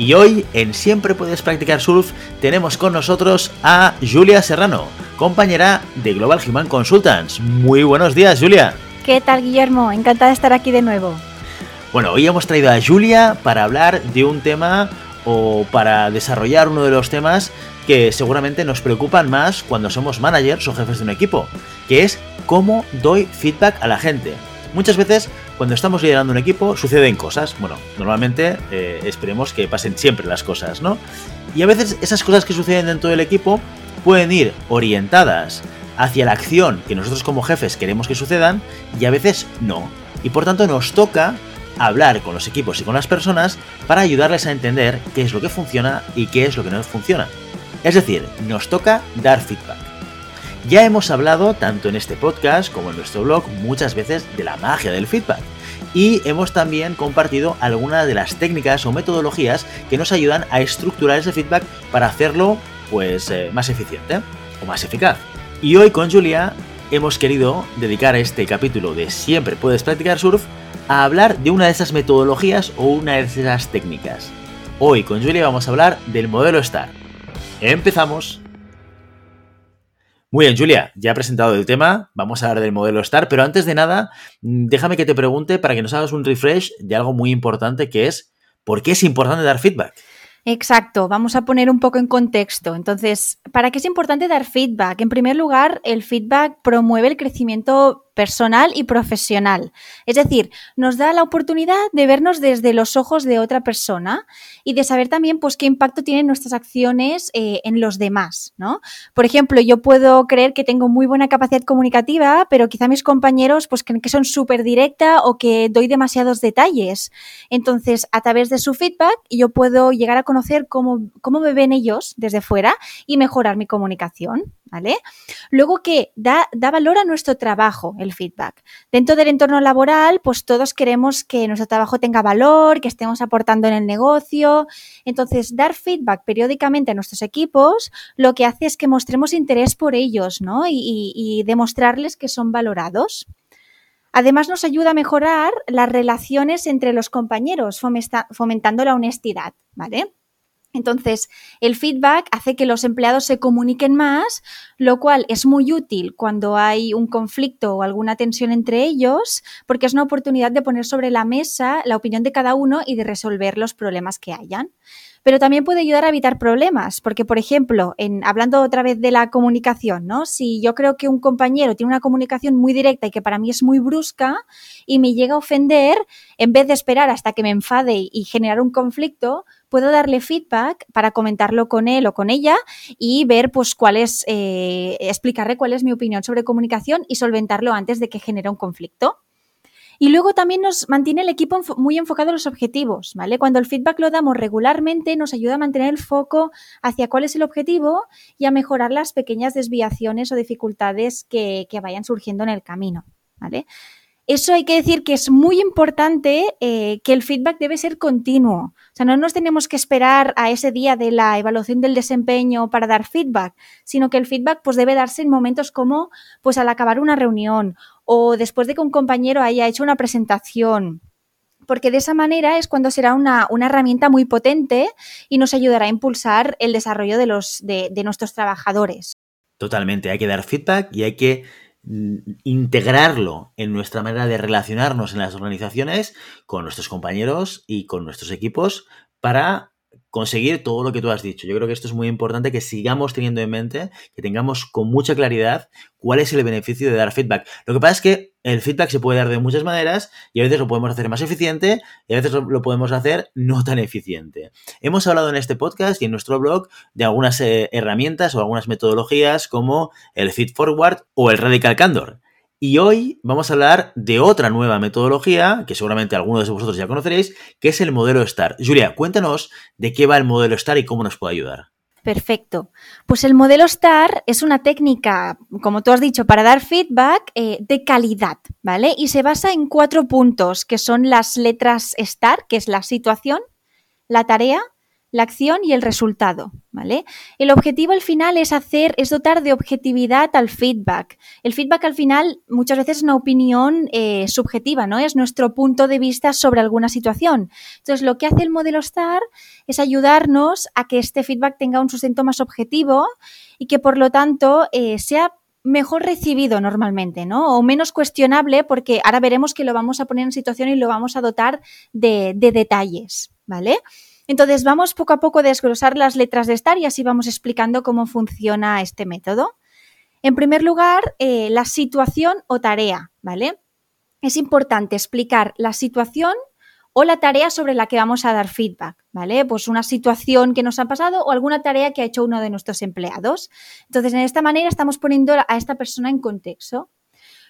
y hoy en Siempre Puedes Practicar Surf tenemos con nosotros a Julia Serrano, compañera de Global Human Consultants. Muy buenos días, Julia. ¿Qué tal, Guillermo? Encantada de estar aquí de nuevo. Bueno, hoy hemos traído a Julia para hablar de un tema o para desarrollar uno de los temas que seguramente nos preocupan más cuando somos managers o jefes de un equipo, que es cómo doy feedback a la gente. Muchas veces cuando estamos liderando un equipo suceden cosas. Bueno, normalmente eh, esperemos que pasen siempre las cosas, ¿no? Y a veces esas cosas que suceden dentro del equipo pueden ir orientadas hacia la acción que nosotros como jefes queremos que sucedan y a veces no. Y por tanto nos toca hablar con los equipos y con las personas para ayudarles a entender qué es lo que funciona y qué es lo que no funciona. Es decir, nos toca dar feedback. Ya hemos hablado, tanto en este podcast como en nuestro blog, muchas veces de la magia del feedback. Y hemos también compartido algunas de las técnicas o metodologías que nos ayudan a estructurar ese feedback para hacerlo pues, eh, más eficiente o más eficaz. Y hoy con Julia hemos querido dedicar este capítulo de Siempre puedes practicar surf a hablar de una de esas metodologías o una de esas técnicas. Hoy con Julia vamos a hablar del modelo STAR. Empezamos. Muy bien, Julia, ya he presentado el tema, vamos a hablar del modelo STAR, pero antes de nada, mm, déjame que te pregunte para que nos hagas un refresh de algo muy importante que es, ¿por qué es importante dar feedback? Exacto, vamos a poner un poco en contexto. Entonces, ¿para qué es importante dar feedback? En primer lugar, el feedback promueve el crecimiento personal y profesional. Es decir, nos da la oportunidad de vernos desde los ojos de otra persona y de saber también pues, qué impacto tienen nuestras acciones eh, en los demás. ¿no? Por ejemplo, yo puedo creer que tengo muy buena capacidad comunicativa, pero quizá mis compañeros pues, creen que son súper directa o que doy demasiados detalles. Entonces, a través de su feedback, yo puedo llegar a conocer cómo, cómo me ven ellos desde fuera y mejorar mi comunicación. ¿Vale? Luego que da, da, valor a nuestro trabajo, el feedback. Dentro del entorno laboral, pues todos queremos que nuestro trabajo tenga valor, que estemos aportando en el negocio. Entonces, dar feedback periódicamente a nuestros equipos lo que hace es que mostremos interés por ellos, ¿no? Y, y demostrarles que son valorados. Además, nos ayuda a mejorar las relaciones entre los compañeros, fomentando la honestidad, ¿vale? Entonces, el feedback hace que los empleados se comuniquen más, lo cual es muy útil cuando hay un conflicto o alguna tensión entre ellos, porque es una oportunidad de poner sobre la mesa la opinión de cada uno y de resolver los problemas que hayan. Pero también puede ayudar a evitar problemas, porque, por ejemplo, en, hablando otra vez de la comunicación, ¿no? Si yo creo que un compañero tiene una comunicación muy directa y que para mí es muy brusca y me llega a ofender, en vez de esperar hasta que me enfade y generar un conflicto, puedo darle feedback para comentarlo con él o con ella y ver pues cuál es, eh, explicarle cuál es mi opinión sobre comunicación y solventarlo antes de que genere un conflicto. Y luego también nos mantiene el equipo muy enfocado en los objetivos, ¿vale? Cuando el feedback lo damos regularmente, nos ayuda a mantener el foco hacia cuál es el objetivo y a mejorar las pequeñas desviaciones o dificultades que, que vayan surgiendo en el camino, ¿vale? Eso hay que decir que es muy importante eh, que el feedback debe ser continuo. O sea, no nos tenemos que esperar a ese día de la evaluación del desempeño para dar feedback, sino que el feedback pues, debe darse en momentos como pues, al acabar una reunión o después de que un compañero haya hecho una presentación porque de esa manera es cuando será una, herramienta muy potente y nos ayudará a impulsar el desarrollo de, los, de nuestros trabajadores. Totalmente, hay que dar feedback y hay que integrarlo en nuestra manera de relacionarnos en las organizaciones con nuestros compañeros y con nuestros equipos para conseguir todo lo que tú has dicho. Yo creo que esto es muy importante que sigamos teniendo en mente, que tengamos con mucha claridad cuál es el beneficio de dar feedback. Lo que pasa es que el feedback se puede dar de muchas maneras y a veces lo podemos hacer más eficiente y a veces lo podemos hacer no tan eficiente. Hemos hablado en este podcast y en nuestro blog de algunas eh, herramientas o algunas metodologías como el feed forward o el radical candor. Y hoy vamos a hablar de otra nueva metodología, que seguramente algunos de vosotros ya conoceréis, que es el modelo STAR. Julia, cuéntanos de qué va el modelo STAR y cómo nos puede ayudar. Perfecto. Pues el modelo STAR es una técnica, como tú has dicho, para dar feedback eh, de calidad, ¿vale? Y se basa en cuatro puntos, que son las letras STAR, que es la situación, la tarea, la acción y el resultado, ¿vale? El objetivo al final es hacer, es dotar de objetividad al feedback. El feedback al final muchas veces es una opinión eh, subjetiva, ¿no? Es nuestro punto de vista sobre alguna situación. Entonces, lo que hace el modelo STAR es ayudarnos a que este feedback tenga un sustento más objetivo y que por lo tanto eh, sea mejor recibido normalmente, ¿no? O menos cuestionable, porque ahora veremos que lo vamos a poner en situación y lo vamos a dotar de, de detalles, ¿vale? Entonces vamos poco a poco a desglosar las letras de STAR y así vamos explicando cómo funciona este método. En primer lugar, eh, la situación o tarea, ¿vale? Es importante explicar la situación o la tarea sobre la que vamos a dar feedback, ¿vale? Pues una situación que nos ha pasado o alguna tarea que ha hecho uno de nuestros empleados. Entonces, en esta manera estamos poniendo a esta persona en contexto.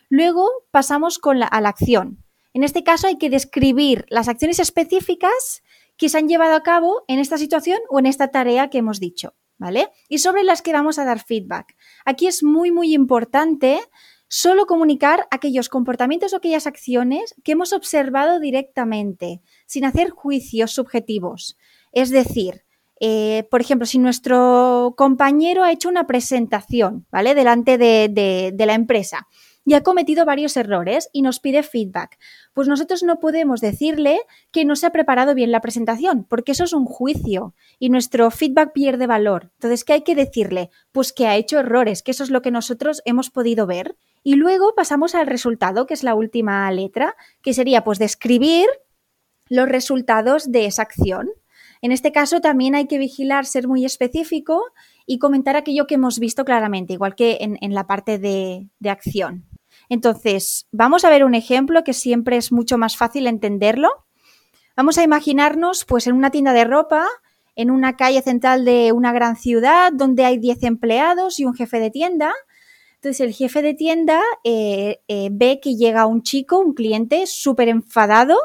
Luego pasamos con a la acción. En este caso hay que describir las acciones específicas que se han llevado a cabo en esta situación o en esta tarea que hemos dicho, ¿vale? Y sobre las que vamos a dar feedback. Aquí es muy, muy importante solo comunicar aquellos comportamientos o aquellas acciones que hemos observado directamente, sin hacer juicios subjetivos. Es decir, eh, por ejemplo, si nuestro compañero ha hecho una presentación, ¿vale? Delante de, de la empresa y ha cometido varios errores y nos pide feedback. Pues nosotros no podemos decirle que no se ha preparado bien la presentación, porque eso es un juicio y nuestro feedback pierde valor. Entonces, ¿qué hay que decirle? Pues que ha hecho errores, que eso es lo que nosotros hemos podido ver. Y luego pasamos al resultado, que es la última letra, que sería pues describir los resultados de esa acción. En este caso también hay que vigilar, ser muy específico y comentar aquello que hemos visto claramente, igual que en, la parte de acción. Entonces, vamos a ver un ejemplo que siempre es mucho más fácil entenderlo. Vamos a imaginarnos, pues, en una tienda de ropa, en una calle central de una gran ciudad donde hay 10 empleados y un jefe de tienda. Entonces, el jefe de tienda eh, eh, ve que llega un chico, un cliente, súper enfadado,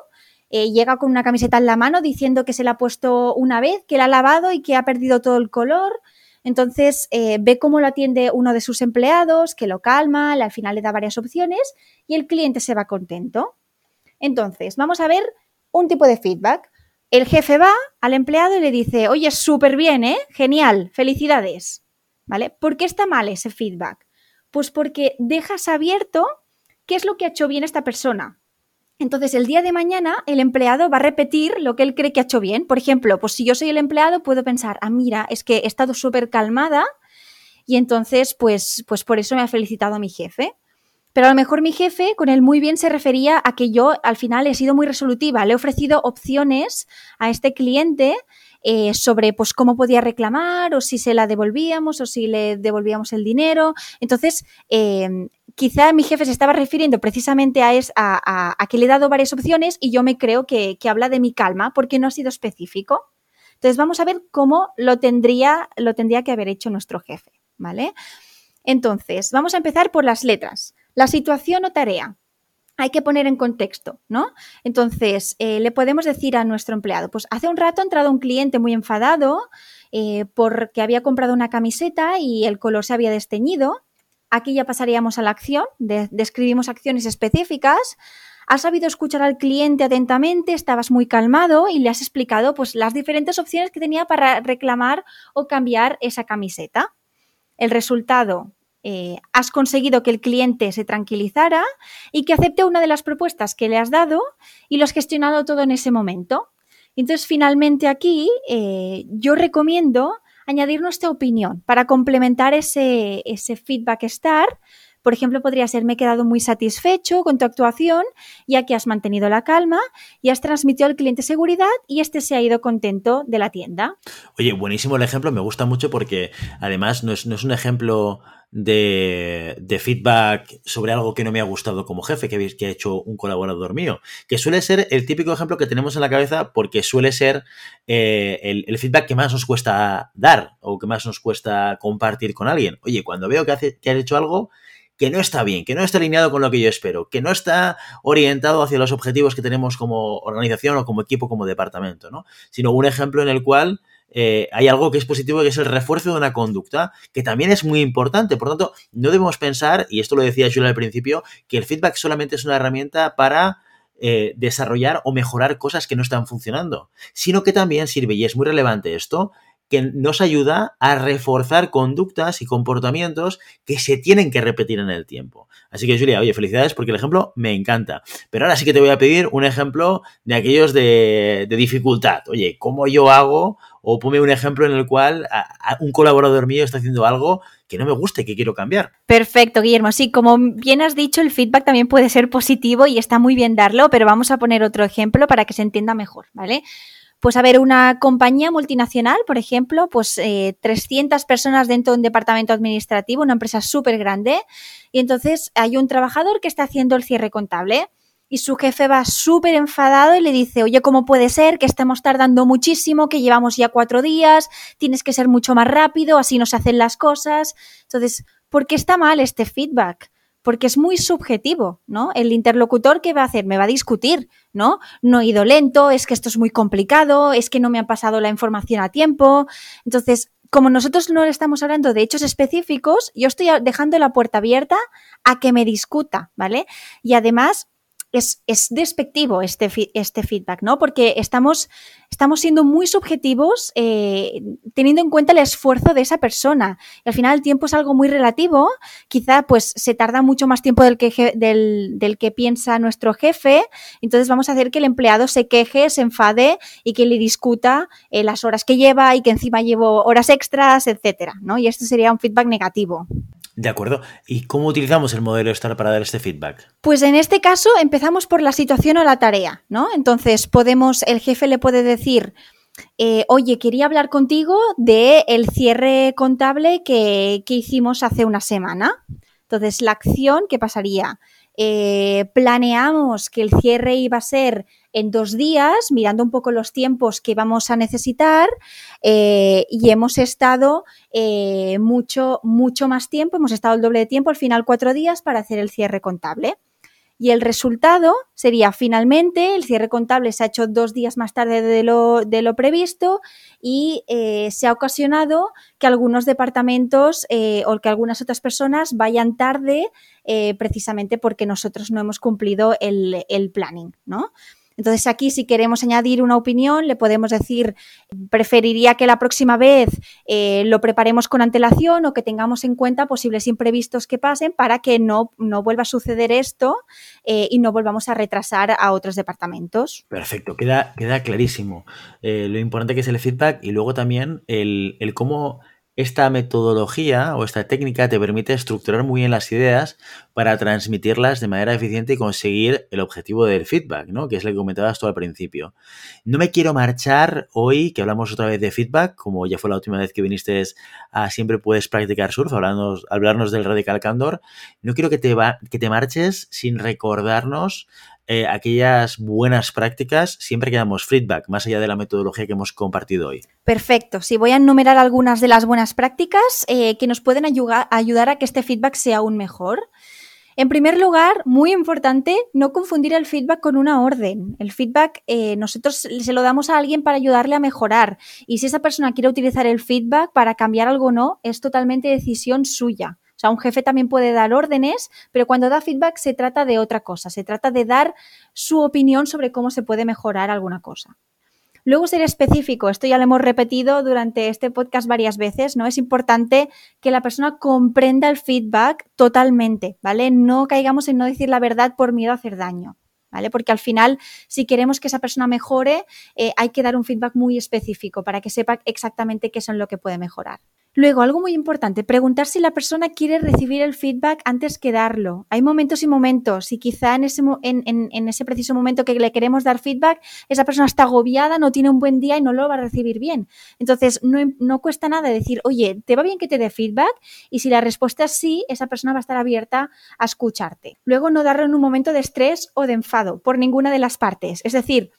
eh, llega con una camiseta en la mano diciendo que se la ha puesto una vez, que la ha lavado y que ha perdido todo el color, entonces eh, ve cómo lo atiende uno de sus empleados, que lo calma, al final le da varias opciones y el cliente se va contento. Entonces, vamos a ver un tipo de feedback. El jefe va al empleado y le dice, oye, súper bien, ¿eh? Genial, felicidades. ¿Vale? ¿Por qué está mal ese feedback? Pues porque dejas abierto qué es lo que ha hecho bien esta persona. Entonces, el día de mañana, el empleado va a repetir lo que él cree que ha hecho bien. Por ejemplo, pues si yo soy el empleado, puedo pensar, ah, mira, es que he estado súper calmada y entonces, pues, pues por eso me ha felicitado mi jefe. Pero a lo mejor mi jefe con el muy bien se refería a que yo al final he sido muy resolutiva, le he ofrecido opciones a este cliente eh, sobre pues cómo podía reclamar o si se la devolvíamos o si le devolvíamos el dinero. Entonces, eh, quizá mi jefe se estaba refiriendo precisamente a, a, que le he dado varias opciones y yo me creo que, habla de mi calma porque no ha sido específico. Entonces vamos a ver cómo lo tendría, lo tendría que haber hecho nuestro jefe, ¿vale? Entonces, vamos a empezar por las letras. La situación o tarea. Hay que poner en contexto, ¿no? Entonces, eh, le podemos decir a nuestro empleado, pues hace un rato ha entrado un cliente muy enfadado eh, porque había comprado una camiseta y el color se había desteñido Aquí ya pasaríamos a la acción, describimos acciones específicas. Has sabido escuchar al cliente atentamente, estabas muy calmado y le has explicado pues, las diferentes opciones que tenía para reclamar o cambiar esa camiseta. El resultado, eh, has conseguido que el cliente se tranquilizara y que acepte una de las propuestas que le has dado y lo has gestionado todo en ese momento. Entonces, finalmente aquí eh, yo recomiendo añadir nuestra opinión. Para complementar ese, ese feedback star, Por ejemplo, podría ser, me he quedado muy satisfecho con tu actuación, ya que has mantenido la calma y has transmitido al cliente seguridad y este se ha ido contento de la tienda. Oye, buenísimo el ejemplo, me gusta mucho porque además no es, no es un ejemplo de, de, feedback sobre algo que no me ha gustado como jefe que, ha hecho un colaborador mío, que suele ser el típico ejemplo que tenemos en la cabeza porque suele ser eh, el, el, feedback que más nos cuesta dar o que más nos cuesta compartir con alguien. Oye, cuando veo que, hace, que has hecho algo que no está bien, que no está alineado con lo que yo espero, que no está orientado hacia los objetivos que tenemos como organización o como equipo, como departamento, ¿no? Sino un ejemplo en el cual eh, hay algo que es positivo, que es el refuerzo de una conducta, que también es muy importante. Por tanto, no debemos pensar, y esto lo decía Julia al principio, que el feedback solamente es una herramienta para eh, desarrollar o mejorar cosas que no están funcionando, sino que también sirve, y es muy relevante esto, que nos ayuda a reforzar conductas y comportamientos que se tienen que repetir en el tiempo. Así que, Julia, oye, felicidades porque el ejemplo me encanta. Pero ahora sí que te voy a pedir un ejemplo de aquellos de, dificultad. Oye, ¿cómo yo hago? O ponme un ejemplo en el cual un colaborador mío está haciendo algo que no me guste, que quiero cambiar. Perfecto, Guillermo. Sí, como bien has dicho, el feedback también puede ser positivo y está muy bien darlo, pero vamos a poner otro ejemplo para que se entienda mejor, ¿vale? Pues a ver, una compañía multinacional, por ejemplo, pues eh, 300 personas dentro de un departamento administrativo, una empresa súper grande, y entonces hay un trabajador que está haciendo el cierre contable y su jefe va súper enfadado y le dice, oye, ¿cómo puede ser que estemos tardando muchísimo, que llevamos ya cuatro días, tienes que ser mucho más rápido, así no se hacen las cosas? Entonces, ¿por qué está mal este feedback? Porque es muy subjetivo, ¿no? El interlocutor, ¿qué va a hacer? Me va a discutir, ¿no? No he ido lento, es que esto es muy complicado, es que no me han pasado la información a tiempo. Entonces, como nosotros no le estamos hablando de hechos específicos, yo estoy dejando la puerta abierta a que me discuta, ¿vale? Y además, es, es, despectivo este, este feedback, ¿no? Porque estamos, siendo muy subjetivos eh, teniendo en cuenta el esfuerzo de esa persona. Y al final el tiempo es algo muy relativo. Quizá pues se tarda mucho más tiempo del que, del que piensa nuestro jefe. Entonces vamos a hacer que el empleado se queje, se enfade y que le discuta eh, las horas que lleva y que encima llevo horas extras, etcétera, ¿no? Y esto sería un feedback negativo. De acuerdo. ¿Y cómo utilizamos el modelo STAR para dar este feedback? Pues en este caso empezamos por la situación o la tarea, ¿no? Entonces podemos, el jefe le puede decir, eh, oye, quería hablar contigo de el cierre contable que, que, hicimos hace una semana. Entonces, la acción, ¿qué pasaría? Eh, planeamos que el cierre iba a ser en dos días, mirando un poco los tiempos que vamos a necesitar eh, y hemos estado eh, mucho, mucho más tiempo, hemos estado el doble de tiempo, al final cuatro días para hacer el cierre contable. Y el resultado sería finalmente, el cierre contable se ha hecho dos días más tarde de lo, previsto y eh, se ha ocasionado que algunos departamentos o que algunas otras personas vayan tarde precisamente porque nosotros no hemos cumplido el, el planning, ¿no? Entonces aquí si queremos añadir una opinión le podemos decir preferiría que la próxima vez eh, lo preparemos con antelación o que tengamos en cuenta posibles imprevistos que pasen para que no, no vuelva a suceder esto eh, y no volvamos a retrasar a otros departamentos. Perfecto, queda, queda clarísimo eh, lo importante que es el feedback y luego también el, el cómo esta metodología o esta técnica te permite estructurar muy bien las ideas para transmitirlas de manera eficiente y conseguir el objetivo del feedback, ¿no? Que es lo que comentabas tú al principio. No me quiero marchar hoy, que hablamos otra vez de feedback, como ya fue la última vez que viniste a Siempre Puedes Practicar Surf, hablarnos, hablarnos del Radical Candor. No quiero que te, va, que te marches sin recordarnos eh, aquellas buenas prácticas siempre que damos feedback, más allá de la metodología que hemos compartido hoy. Perfecto. Si sí, voy a enumerar algunas de las buenas prácticas eh, que nos pueden ayudar, a que este feedback sea aún mejor. En primer lugar, muy importante, no confundir el feedback con una orden. El feedback eh, nosotros se lo damos a alguien para ayudarle a mejorar. Y si esa persona quiere utilizar el feedback para cambiar algo o no, es totalmente decisión suya. O sea, un jefe también puede dar órdenes, pero cuando da feedback se trata de otra cosa, se trata de dar su opinión sobre cómo se puede mejorar alguna cosa. Luego ser específico, esto ya lo hemos repetido durante este podcast varias veces, ¿no? Es importante que la persona comprenda el feedback totalmente, ¿vale? No caigamos en no decir la verdad por miedo a hacer daño. ¿Vale? Porque al final, si queremos que esa persona mejore, eh, hay que dar un feedback muy específico para que sepa exactamente qué son lo que puede mejorar. Luego, algo muy importante, preguntar si la persona quiere recibir el feedback antes que darlo. Hay momentos y momentos, y quizá en ese, en, ese preciso momento que le queremos dar feedback, esa persona está agobiada, no tiene un buen día y no lo va a recibir bien. Entonces, no, no cuesta nada decir, oye, ¿te va bien que te dé feedback? Y si la respuesta es sí, esa persona va a estar abierta a escucharte. Luego, no darlo en un momento de estrés o de enfado por ninguna de las partes. Es decir,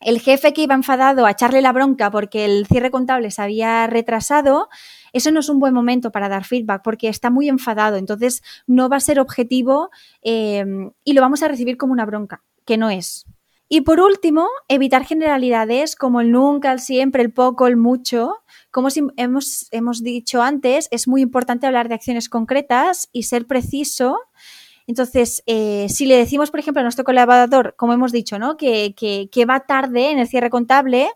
el jefe que iba enfadado a echarle la bronca porque el cierre contable se había retrasado, eso no es un buen momento para dar feedback porque está muy enfadado, entonces no va a ser objetivo eh, y lo vamos a recibir como una bronca, que no es. Y por último, evitar generalidades como el nunca, el siempre, el poco, el mucho. Como hemos, hemos dicho antes, es muy importante hablar de acciones concretas y ser preciso entonces, eh, si le decimos, por ejemplo, a nuestro colaborador, como hemos dicho, ¿no? que, va tarde en el cierre contable,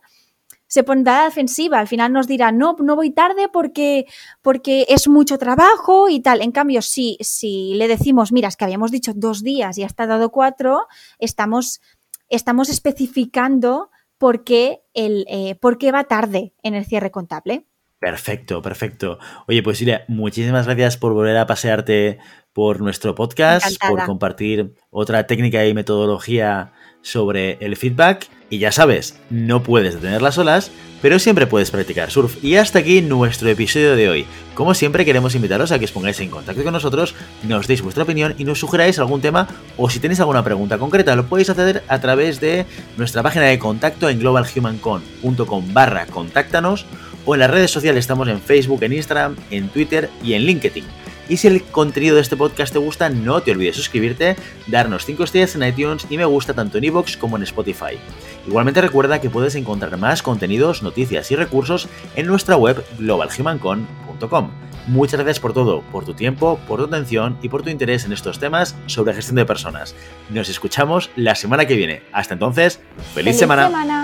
se pondrá defensiva. Al final nos dirá, no, no voy tarde porque, porque es mucho trabajo y tal. En cambio, si, si le decimos, mira, es que habíamos dicho dos días y hasta dado cuatro, estamos, estamos especificando por qué, el, eh, por qué va tarde en el cierre contable. Perfecto, perfecto. Oye, pues Iria, muchísimas gracias por volver a pasearte por nuestro podcast, por compartir otra técnica y metodología sobre el feedback. Y ya sabes, no puedes detener las olas, pero siempre puedes practicar surf. Y hasta aquí nuestro episodio de hoy. Como siempre, queremos invitaros a que os pongáis en contacto con nosotros, nos deis vuestra opinión y nos sugeráis algún tema o si tenéis alguna pregunta concreta, lo podéis hacer a través de nuestra página de contacto en globalhumancon.com barra contáctanos o en las redes sociales estamos en Facebook, en Instagram, en Twitter y en LinkedIn. Y si el contenido de este podcast te gusta, no te olvides suscribirte, darnos 5 estrellas en iTunes y me gusta tanto en iVoox como en Spotify. Igualmente recuerda que puedes encontrar más contenidos, noticias y recursos en nuestra web globalhumancon.com. Muchas gracias por todo, por tu tiempo, por tu atención y por tu interés en estos temas sobre gestión de personas. Nos escuchamos la semana que viene. Hasta entonces, feliz, semana.